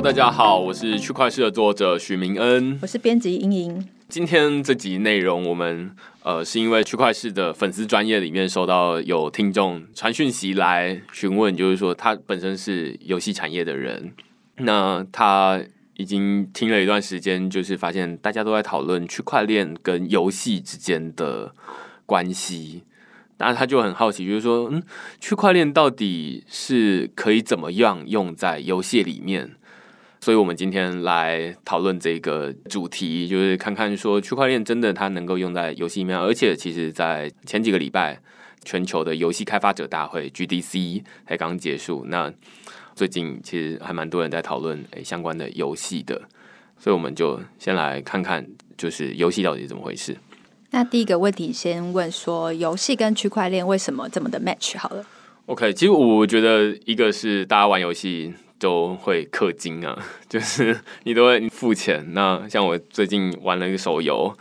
Hello，大家好，我是区块链的作者许明恩，我是编辑英莹。今天这集内容，我们呃是因为区块链的粉丝专业里面收到有听众传讯息来询问，就是说他本身是游戏产业的人，那他已经听了一段时间，就是发现大家都在讨论区块链跟游戏之间的关系。那他就很好奇，就是说，嗯，区块链到底是可以怎么样用在游戏里面？所以我们今天来讨论这个主题，就是看看说区块链真的它能够用在游戏里面，而且其实，在前几个礼拜，全球的游戏开发者大会 GDC 才刚结束。那最近其实还蛮多人在讨论诶相关的游戏的，所以我们就先来看看，就是游戏到底是怎么回事。那第一个问题，先问说，游戏跟区块链为什么这么的 match？好了，OK，其实我觉得一个是大家玩游戏都会氪金啊，就是你都会付钱。那像我最近玩了一个手游，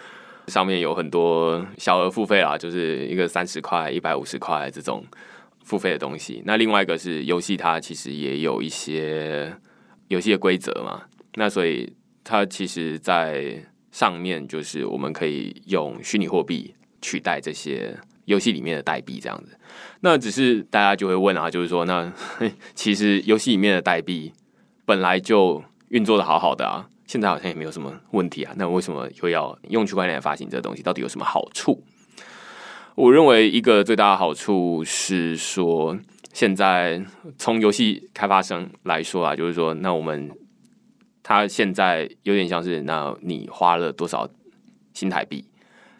上面有很多小额付费啦，就是一个三十块、一百五十块这种付费的东西。那另外一个是游戏，它其实也有一些游戏的规则嘛，那所以它其实，在上面就是我们可以用虚拟货币取代这些游戏里面的代币，这样子。那只是大家就会问啊，就是说，那 其实游戏里面的代币本来就运作的好好的啊，现在好像也没有什么问题啊，那为什么又要用区块链发行这东西？到底有什么好处？我认为一个最大的好处是说，现在从游戏开发商来说啊，就是说，那我们。他现在有点像是，那你花了多少新台币，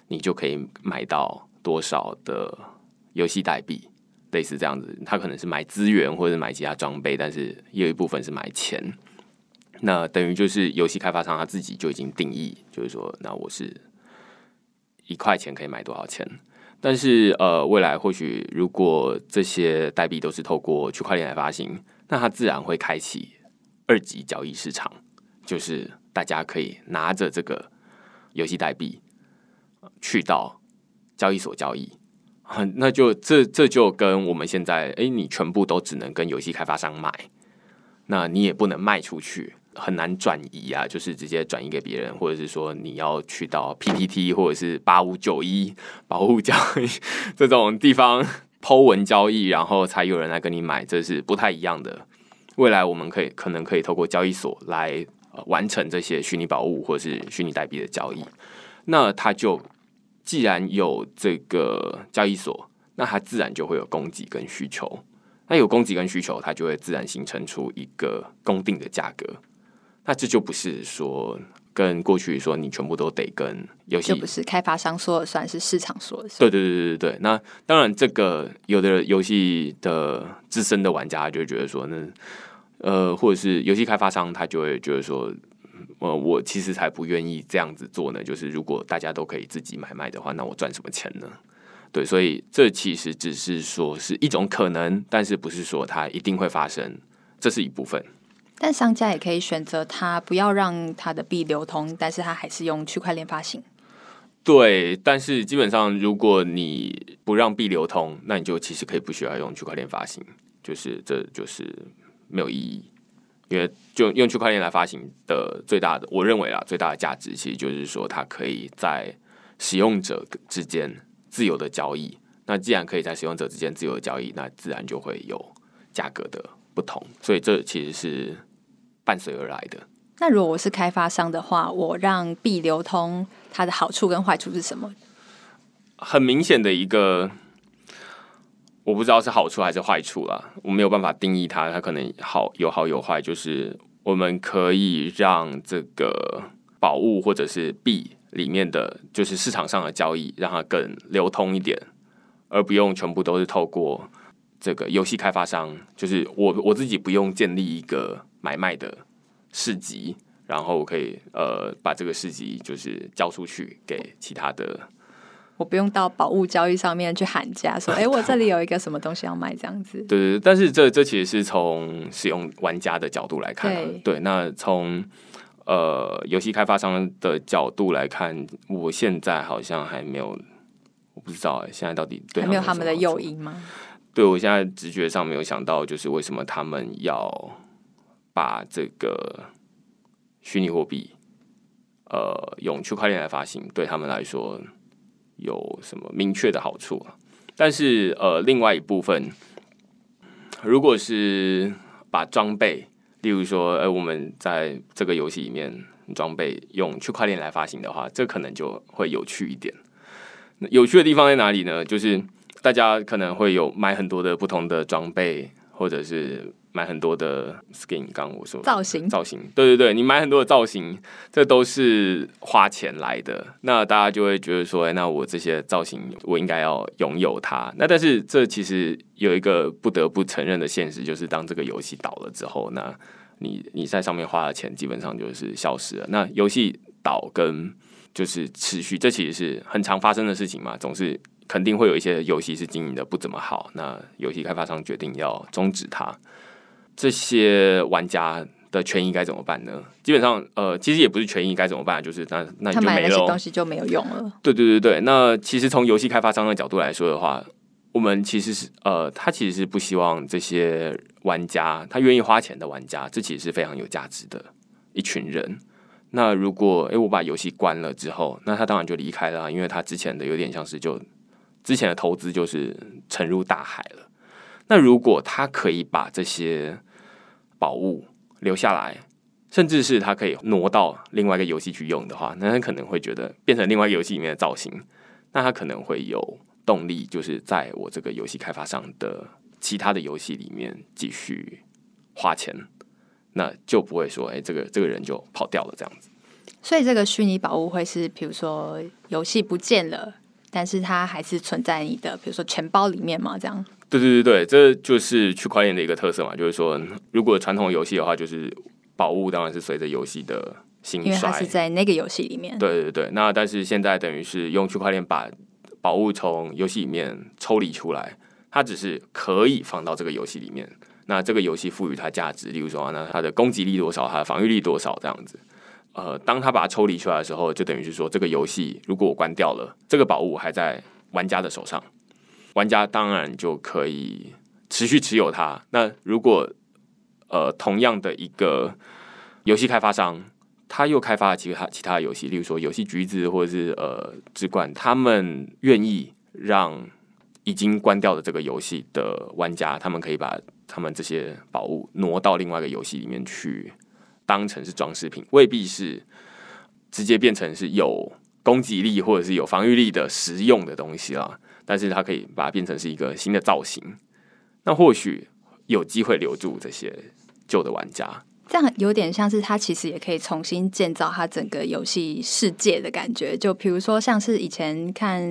你就可以买到多少的游戏代币，类似这样子。它可能是买资源或者买其他装备，但是也有一部分是买钱。那等于就是游戏开发商他自己就已经定义，就是说，那我是一块钱可以买多少钱。但是呃，未来或许如果这些代币都是透过区块链来发行，那它自然会开启二级交易市场。就是大家可以拿着这个游戏代币去到交易所交易，那就这这就跟我们现在哎，你全部都只能跟游戏开发商买，那你也不能卖出去，很难转移啊，就是直接转移给别人，或者是说你要去到 PPT 或者是八五九一保护交易这种地方抛文交易，然后才有人来跟你买，这是不太一样的。未来我们可以可能可以透过交易所来。完成这些虚拟宝物或者是虚拟代币的交易，那它就既然有这个交易所，那它自然就会有供给跟需求。那有供给跟需求，它就会自然形成出一个公定的价格。那这就不是说跟过去说你全部都得跟游戏，就不是开发商说了算，是市场说了算。对对对对对对。那当然，这个有的游戏的资深的玩家就会觉得说，那。呃，或者是游戏开发商，他就会觉得说，呃，我其实才不愿意这样子做呢。就是如果大家都可以自己买卖的话，那我赚什么钱呢？对，所以这其实只是说是一种可能，但是不是说它一定会发生，这是一部分。但商家也可以选择他不要让他的币流通，但是他还是用区块链发行。对，但是基本上如果你不让币流通，那你就其实可以不需要用区块链发行，就是这就是。没有意义，因为就用区块链来发行的最大的，我认为啊，最大的价值其实就是说，它可以在使用者之间自由的交易。那既然可以在使用者之间自由的交易，那自然就会有价格的不同。所以这其实是伴随而来的。那如果我是开发商的话，我让币流通，它的好处跟坏处是什么？很明显的一个。我不知道是好处还是坏处啦，我没有办法定义它，它可能好有好有坏。就是我们可以让这个宝物或者是币里面的，就是市场上的交易，让它更流通一点，而不用全部都是透过这个游戏开发商。就是我我自己不用建立一个买卖的市集，然后我可以呃把这个市集就是交出去给其他的。我不用到宝物交易上面去喊价，说：“哎，我这里有一个什么东西要卖。”这样子。对 对，但是这这其实是从使用玩家的角度来看。对，那从呃游戏开发商的角度来看，我现在好像还没有，我不知道现在到底还没有他们的诱因吗？对我现在直觉上没有想到，就是为什么他们要把这个虚拟货币，呃，用区块链来发行，对他们来说有什么明确的好处？但是，呃，另外一部分，如果是把装备，例如说，呃，我们在这个游戏里面装备用区块链来发行的话，这可能就会有趣一点。有趣的地方在哪里呢？就是大家可能会有买很多的不同的装备，或者是。买很多的 skin，刚我说造型，造型，对对对，你买很多的造型，这都是花钱来的。那大家就会觉得说，哎，那我这些造型，我应该要拥有它。那但是这其实有一个不得不承认的现实，就是当这个游戏倒了之后，那你你在上面花的钱基本上就是消失了。那游戏倒跟就是持续，这其实是很常发生的事情嘛，总是肯定会有一些游戏是经营的不怎么好，那游戏开发商决定要终止它。这些玩家的权益该怎么办呢？基本上，呃，其实也不是权益该怎么办，就是那那就没了，东西就没有用了。对对对对，那其实从游戏开发商的角度来说的话，我们其实是呃，他其实是不希望这些玩家，他愿意花钱的玩家，这其实是非常有价值的一群人。那如果哎，我把游戏关了之后，那他当然就离开了，因为他之前的有点像是就之前的投资就是沉入大海了。那如果他可以把这些宝物留下来，甚至是他可以挪到另外一个游戏去用的话，那他可能会觉得变成另外一个游戏里面的造型，那他可能会有动力，就是在我这个游戏开发商的其他的游戏里面继续花钱，那就不会说，哎，这个这个人就跑掉了这样子。所以这个虚拟宝物会是，比如说游戏不见了，但是它还是存在你的，比如说钱包里面嘛，这样。对对对对，这就是区块链的一个特色嘛，就是说，如果传统游戏的话，就是宝物当然是随着游戏的兴衰，因为它是在那个游戏里面。对对对，那但是现在等于是用区块链把宝物从游戏里面抽离出来，它只是可以放到这个游戏里面。那这个游戏赋予它价值，例如说，那它的攻击力多少，它的防御力多少这样子。呃，当它把它抽离出来的时候，就等于是说，这个游戏如果我关掉了，这个宝物还在玩家的手上。玩家当然就可以持续持有它。那如果呃同样的一个游戏开发商，他又开发了其他其他游戏，例如说游戏橘子或者是呃之冠，他们愿意让已经关掉的这个游戏的玩家，他们可以把他们这些宝物挪到另外一个游戏里面去，当成是装饰品，未必是直接变成是有攻击力或者是有防御力的实用的东西了。但是它可以把它变成是一个新的造型，那或许有机会留住这些旧的玩家。这样有点像是它其实也可以重新建造它整个游戏世界的感觉。就比如说像是以前看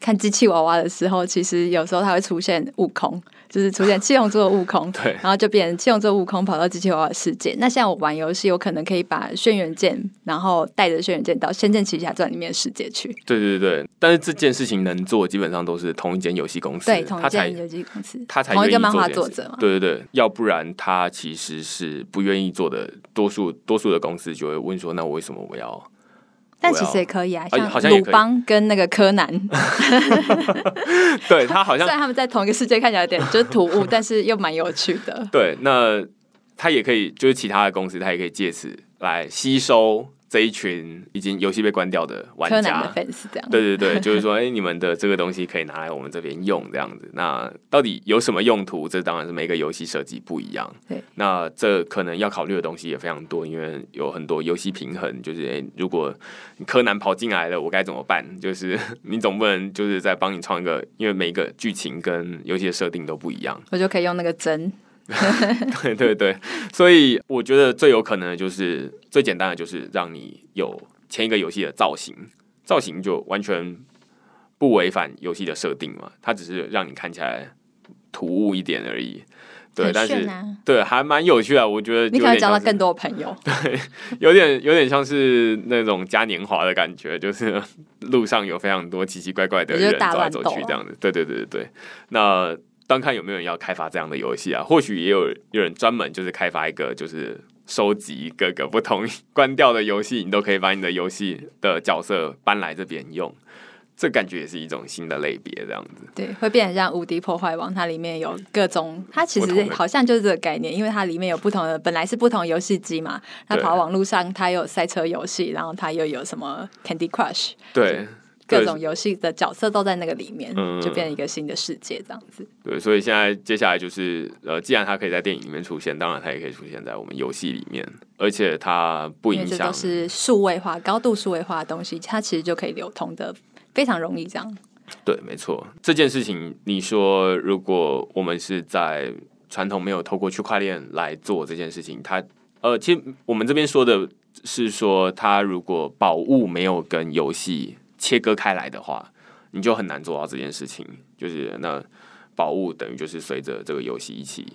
看机器娃娃的时候，其实有时候它会出现悟空。就是出现七龙珠的悟空，对，然后就变成七龙珠悟空跑到机器娃娃世界。那像我玩游戏，我可能可以把轩辕剑，然后带着轩辕剑到《仙剑奇侠传》里面的世界去。对对对，但是这件事情能做，基本上都是同一间游戏公司，对，同一间游戏公司，他才同一个漫画作者嘛。对对对，要不然他其实是不愿意做的。多数多数的公司就会问说：“那我为什么我要？”但其实也可以啊，像鲁邦跟那个柯南，对他好像虽然他们在同一个世界看起来有点就是突兀，但是又蛮有趣的。对，那他也可以，就是其他的公司，他也可以借此来吸收。这一群已经游戏被关掉的玩家，粉丝这样，对对对，就是说，哎，你们的这个东西可以拿来我们这边用，这样子。那到底有什么用途？这当然是每个游戏设计不一样。对，那这可能要考虑的东西也非常多，因为有很多游戏平衡，就是哎，如果柯南跑进来了，我该怎么办？就是 你总不能就是在帮你创一个，因为每一个剧情跟游戏的设定都不一样，我就可以用那个针。对对对，所以我觉得最有可能的就是最简单的，就是让你有前一个游戏的造型，造型就完全不违反游戏的设定嘛，它只是让你看起来突兀一点而已。对，但是对还蛮有趣的，我觉得你可以交到更多朋友。对，有点有点像是那种嘉年华的感觉，就是路上有非常多奇奇怪怪的人走来走去这样子。对对对对对，那。端看有没有人要开发这样的游戏啊？或许也有有人专门就是开发一个，就是收集各个不同关掉的游戏，你都可以把你的游戏的角色搬来这边用。这感觉也是一种新的类别，这样子。对，会变成像《无敌破坏王》，它里面有各种，它其实好像就是这个概念，因为它里面有不同的，本来是不同游戏机嘛，那对跑网络上，它有赛车游戏，然后它又有什么 Candy Crush，对各种游戏的角色都在那个里面，嗯就变成一个新的世界这样子。对，所以现在接下来就是呃，既然它可以在电影里面出现，当然它也可以出现在我们游戏里面，而且它不影响都。是数位化、高度数位化的东西，它其实就可以流通的非常容易这样。对，没错，这件事情，你说如果我们是在传统没有透过区块链来做这件事情，它呃，其实我们这边说的是说，它如果宝物没有跟游戏切割开来的话，你就很难做到这件事情。就是那宝物等于就是随着这个游戏一起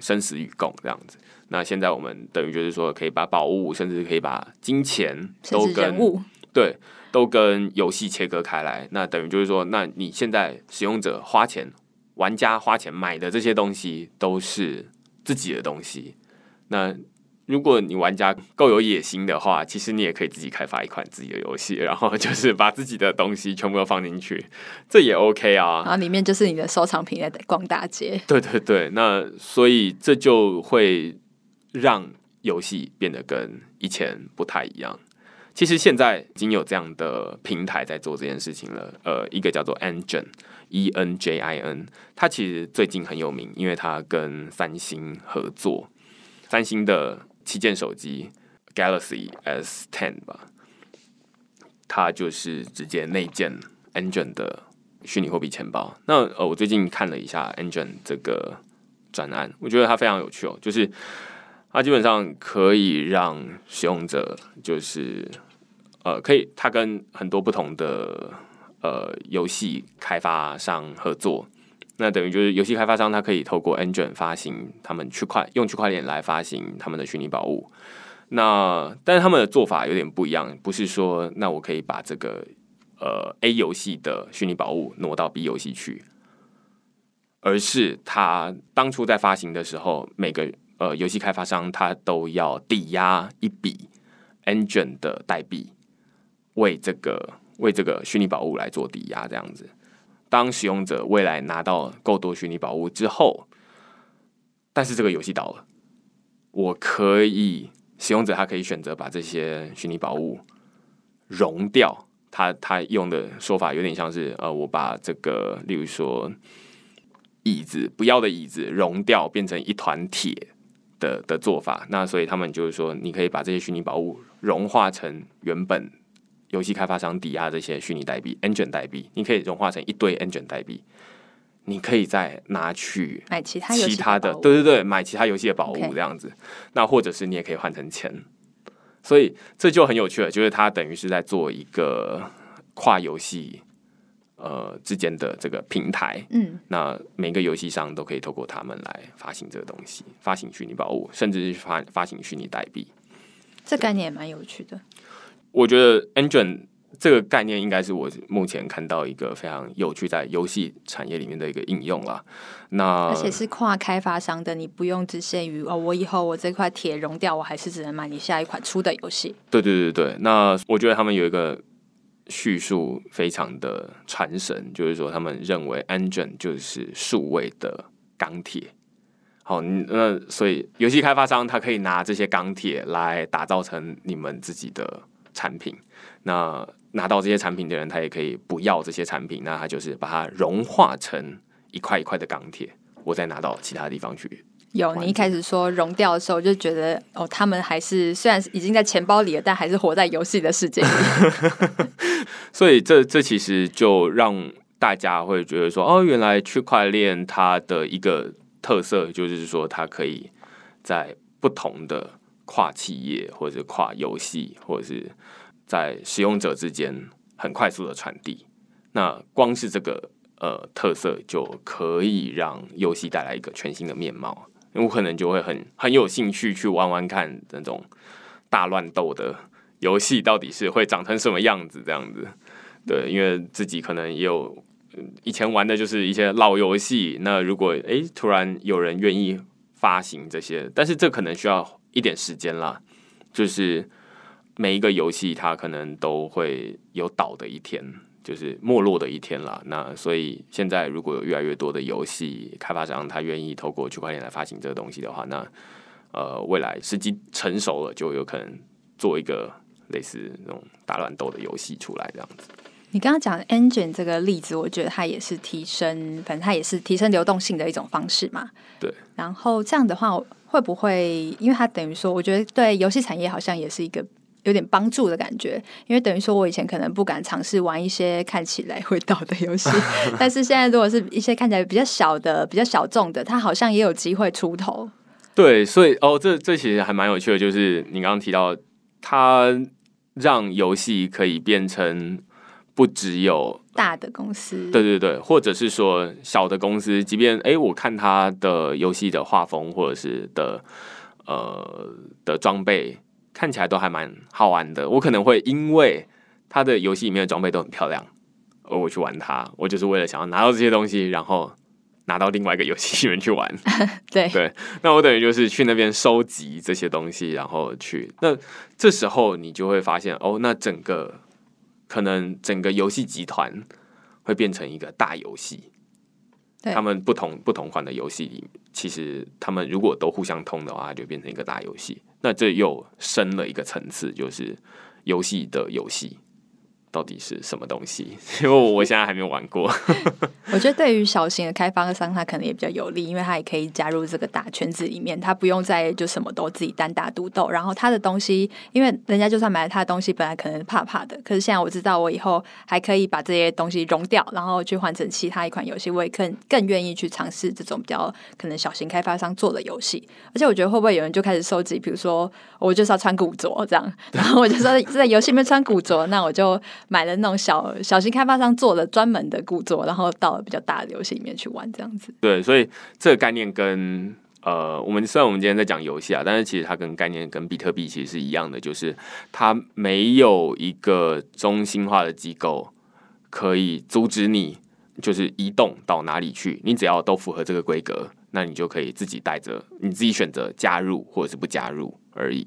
生死与共这样子。那现在我们等于就是说，可以把宝物，甚至可以把金钱都跟，对，都跟游戏切割开来。那等于就是说，那你现在使用者花钱，玩家花钱买的这些东西都是自己的东西。那如果你玩家够有野心的话，其实你也可以自己开发一款自己的游戏，然后就是把自己的东西全部都放进去，这也 OK 啊。然后里面就是你的收藏品在逛大街。对对对，那所以这就会让游戏变得跟以前不太一样。其实现在已经有这样的平台在做这件事情了。呃，一个叫做 Engine，E N J I N，它其实最近很有名，因为它跟三星合作，三星的旗舰手机 Galaxy S Ten 吧，它就是直接内建 Engine 的虚拟货币钱包。那呃，我最近看了一下 Engine 这个专案，我觉得它非常有趣哦，就是它基本上可以让使用者就是呃，可以它跟很多不同的呃游戏开发商合作。那等于就是游戏开发商，他可以透过 Engine 发行他们区块用区块链来发行他们的虚拟宝物。那但是他们的做法有点不一样，不是说那我可以把这个呃 A 游戏的虚拟宝物挪到 B 游戏去，而是他当初在发行的时候，每个呃游戏开发商他都要抵押一笔 Engine 的代币，为这个为这个虚拟宝物来做抵押，这样子。当使用者未来拿到够多虚拟宝物之后，但是这个游戏倒了，我可以使用者他可以选择把这些虚拟宝物融掉。他他用的说法有点像是呃，我把这个，例如说椅子不要的椅子融掉，变成一团铁的的做法。那所以他们就是说，你可以把这些虚拟宝物融化成原本游戏开发商抵押这些虚拟代币 Engine 代币，你可以融化成一堆 Engine 代币，你可以再拿去买其他其他的对对对，买其他游戏的宝物这样子。那或者是你也可以换成钱，所以这就很有趣了，就是它等于是在做一个跨游戏呃之间的这个平台。嗯，那每个游戏商都可以透过他们来发行这个东西，发行虚拟宝物，甚至是发发行虚拟代币。这概念也蛮有趣的。我觉得 Engine 这个概念应该是我目前看到一个非常有趣在游戏产业里面的一个应用啦。那而且是跨开发商的，你不用只限于哦，我以后我这块铁融掉，我还是只能买你下一款出的游戏。对对对对，那我觉得他们有一个叙述非常的传神，就是说他们认为 Engine 就是数位的钢铁。好，那所以游戏开发商他可以拿这些钢铁来打造成你们自己的产品。那拿到这些产品的人，他也可以不要这些产品，那他就是把它融化成一块一块的钢铁，我再拿到其他地方去有，你一开始说融掉的时候，就觉得哦，他们还是虽然已经在钱包里了，但还是活在游戏的世界里。所以这这其实就让大家会觉得说，哦，原来区块链它的一个特色就是说，它可以在不同的跨企业或者是跨游戏，或者是在使用者之间很快速的传递。那光是这个呃特色就可以让游戏带来一个全新的面貌。我可能就会很很有兴趣去玩玩看那种大乱斗的游戏到底是会长成什么样子，这样子。对，因为自己可能也有以前玩的就是一些老游戏，那如果诶突然有人愿意发行这些，但是这可能需要一点时间啦。就是每一个游戏它可能都会有倒的一天，就是没落的一天啦。那所以现在如果有越来越多的游戏开发商他愿意透过区块链来发行这个东西的话，那呃未来时机成熟了，就有可能做一个类似那种大乱斗的游戏出来这样子。你刚刚讲 engine 这个例子，我觉得它也是提升，反正它也是提升流动性的一种方式嘛。对。然后这样的话，会不会因为它等于说，我觉得对游戏产业好像也是一个有点帮助的感觉，因为等于说我以前可能不敢尝试玩一些看起来会倒的游戏，但是现在如果是一些看起来比较小的、比较小众的，它好像也有机会出头。对，所以哦，这这其实还蛮有趣的，就是你刚刚提到，它让游戏可以变成。不只有大的公司，对对对，或者是说小的公司，即便哎，我看他的游戏的画风或者是的呃的装备看起来都还蛮好玩的，我可能会因为他的游戏里面的装备都很漂亮，而我去玩它，我就是为了想要拿到这些东西，然后拿到另外一个游戏里面去玩。对对，那我等于就是去那边收集这些东西，然后去那这时候你就会发现哦，那整个。可能整个游戏集团会变成一个大游戏，他们不同不同款的游戏里，其实他们如果都互相通的话，就变成一个大游戏。那这又升了一个层次，就是游戏的游戏。到底是什么东西？因为我现在还没有玩过。我觉得对于小型的开发商，他可能也比较有利，因为他也可以加入这个大圈子里面，他不用再就什么都自己单打独斗。然后他的东西，因为人家就算买了他的东西，本来可能怕怕的，可是现在我知道，我以后还可以把这些东西融掉，然后去换成其他一款游戏，我也更更愿意去尝试这种比较可能小型开发商做的游戏。而且我觉得会不会有人就开始收集，比如说我就是要穿古着这样，然后我就说在游戏里面穿古着，那我就。买了那种小小型开发商做的专门的故作，然后到了比较大的游戏里面去玩，这样子。对，所以这个概念跟呃，我们虽然我们今天在讲游戏啊，但是其实它跟概念跟比特币其实是一样的，就是它没有一个中心化的机构可以阻止你，就是移动到哪里去。你只要都符合这个规格，那你就可以自己带着，你自己选择加入或者是不加入而已。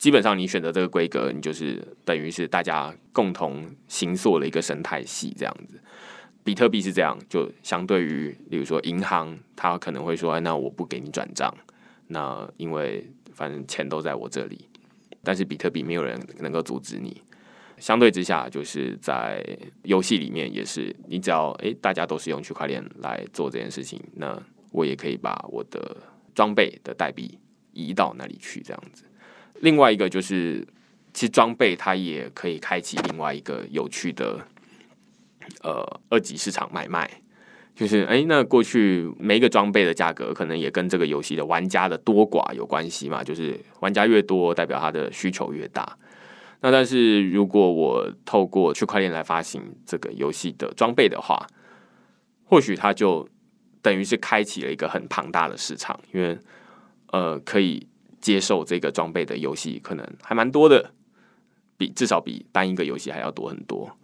基本上，你选择这个规格，你就是等于是大家共同行塑了一个生态系这样子。比特币是这样，就相对于，比如说银行，它可能会说：“哎，那我不给你转账，那因为反正钱都在我这里。”但是比特币没有人能够阻止你。相对之下，就是在游戏里面也是，你只要哎，大家都是用区块链来做这件事情，那我也可以把我的装备的代币移到那里去，这样子。另外一个就是，其实装备它也可以开启另外一个有趣的，呃，二级市场买卖。就是哎，那过去每一个装备的价格可能也跟这个游戏的玩家的多寡有关系嘛。就是玩家越多，代表它的需求越大。那但是如果我透过区块链来发行这个游戏的装备的话，或许它就等于是开启了一个很庞大的市场，因为呃可以。接受这个装备的游戏可能还蛮多的，比至少比单一个游戏还要多很多。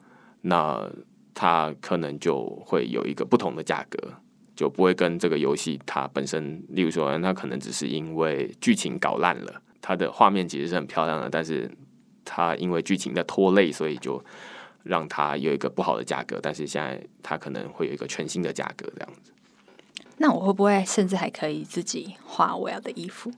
那它可能就会有一个不同的价格，就不会跟这个游戏它本身，例如说，它可能只是因为剧情搞烂了，它的画面其实是很漂亮的，但是它因为剧情的拖累，所以就让它有一个不好的价格。但是现在它可能会有一个全新的价格这样子。那我会不会甚至还可以自己画我要的衣服？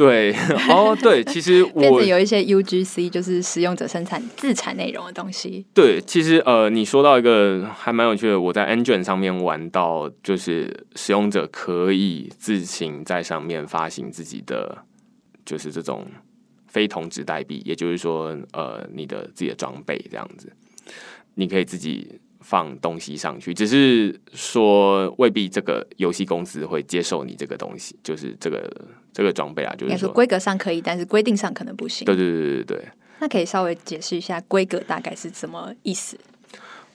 对，哦，对，其实我有一些 UGC，就是使用者生产自产内容的东西。对，其实呃，你说到一个还蛮有趣的，我在 Engine 上面玩到，就是使用者可以自行在上面发行自己的，就是这种非同质代币，也就是说，呃，你的自己的装备这样子，你可以自己。放东西上去，只是说未必这个游戏公司会接受你这个东西，就是这个这个装备啊，就是说规格上可以，但是规定上可能不行。对对对对对。那可以稍微解释一下规格大概是什么意思？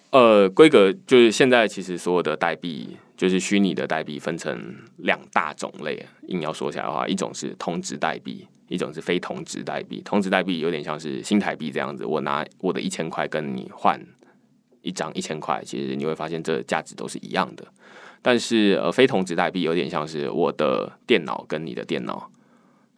呃，规格就是现在其实所有的代币，就是虚拟的代币，分成两大种类。硬要说起来的话，一种是同值代币，一种是非同值代币。同值代币有点像是新台币这样子，我拿我的一千块跟你换。一张一千块，其实你会发现这价值都是一样的。但是呃，非同值代币有点像是我的电脑跟你的电脑，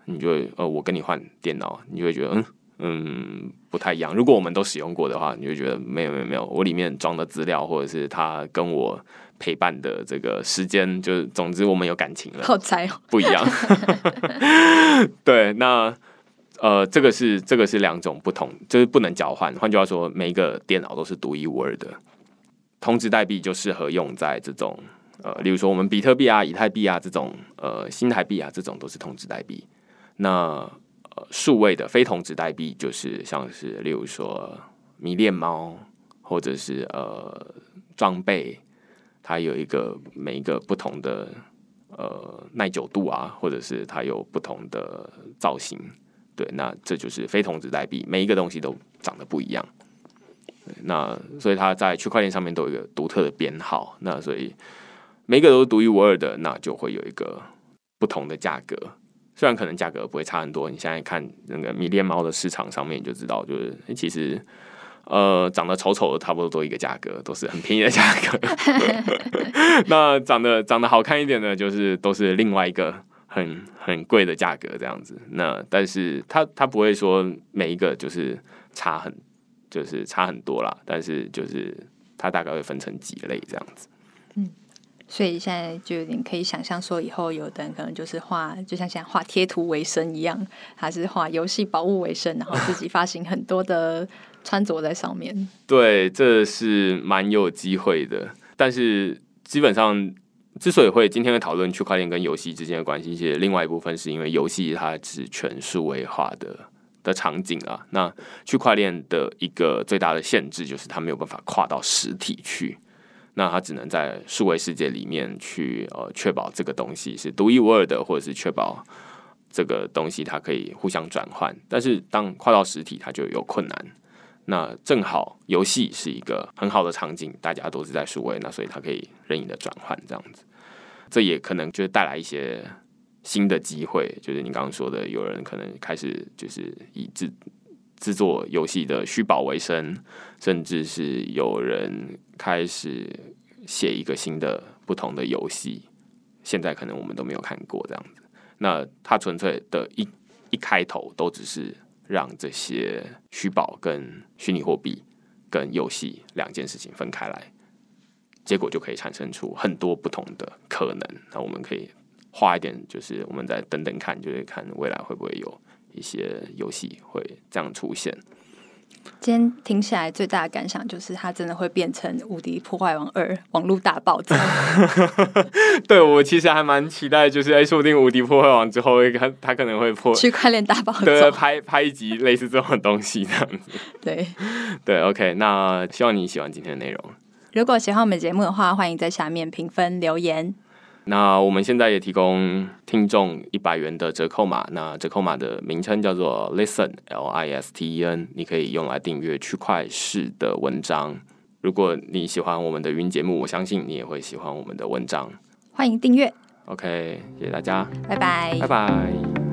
你就呃，我跟你换电脑，你就会觉得嗯，嗯不太一样。如果我们都使用过的话，你就觉得没有没有没有，我里面装的资料或者是它跟我陪伴的这个时间，就是总之我们有感情了，好猜哦。不一样。对，那呃，这个是这个是两种不同，就是不能交换。换句话说，每一个电脑都是独一无二的。通知代币就适合用在这种呃，例如说我们比特币啊、以太币啊这种呃新台币啊这种都是通知代币。那呃数位的非同质代币就是像是例如说迷恋猫或者是呃装备，它有一个每一个不同的呃耐久度啊，或者是它有不同的造型。对，那这就是非同质代币，每一个东西都长得不一样。那所以它在区块链上面都有一个独特的编号，那所以每个都是独一无二的，那就会有一个不同的价格。虽然可能价格不会差很多，你现在看那个迷恋猫的市场上面，就知道，就是其实呃长得丑丑的差不多都一个价格，都是很便宜的价格。那长得长得好看一点的，就是都是另外一个很很贵的价格这样子。那但是他他不会说每一个就是差很。就是差很多啦，但是就是他大概会分成几类这样子。嗯，所以现在就有点可以想象说，以后有的人可能就是画，就像现在画贴图为生一样，还是画游戏宝物为生，然后自己发行很多的穿着在上面。对，这是蛮有机会的。但是基本上，之所以会今天会讨论区块链跟游戏之间的关系，其实另外一部分是因为游戏它是全数位化的。的场景啊，那区块链的一个最大的限制就是它没有办法跨到实体去，那它只能在数位世界里面去呃确保这个东西是独一无二的，或者是确保这个东西它可以互相转换。但是当跨到实体，它就有困难。那正好游戏是一个很好的场景，大家都是在数位，那所以它可以任意的转换这样子，这也可能就是带来一些。新的机会就是你刚刚说的，有人可能开始就是以制制作游戏的虚宝为生，甚至是有人开始写一个新的不同的游戏，现在可能我们都没有看过这样子。那它纯粹的一一开头都只是让这些虚宝跟虚拟货币跟游戏两件事情分开来，结果就可以产生出很多不同的可能。那我们可以。花一点，就是我们再等等看，就是看未来会不会有一些游戏会这样出现。今天听起来最大的感想就是，它真的会变成《无敌破坏王二》网络大爆炸。对我其实还蛮期待，就是哎，说不定《无敌破坏王》之后，它它可能会破区块链大爆炸，对，拍拍一集类似这种东西这样子。对对，OK，那希望你喜欢今天的内容。如果喜欢我们节目的话，欢迎在下面评分留言。那我们现在也提供听众一百元的折扣码，那折扣码的名称叫做 Listen L I S T E N，你可以用来订阅区块式的文章。如果你喜欢我们的语音节目，我相信你也会喜欢我们的文章。欢迎订阅。OK，谢谢大家，拜拜，拜拜。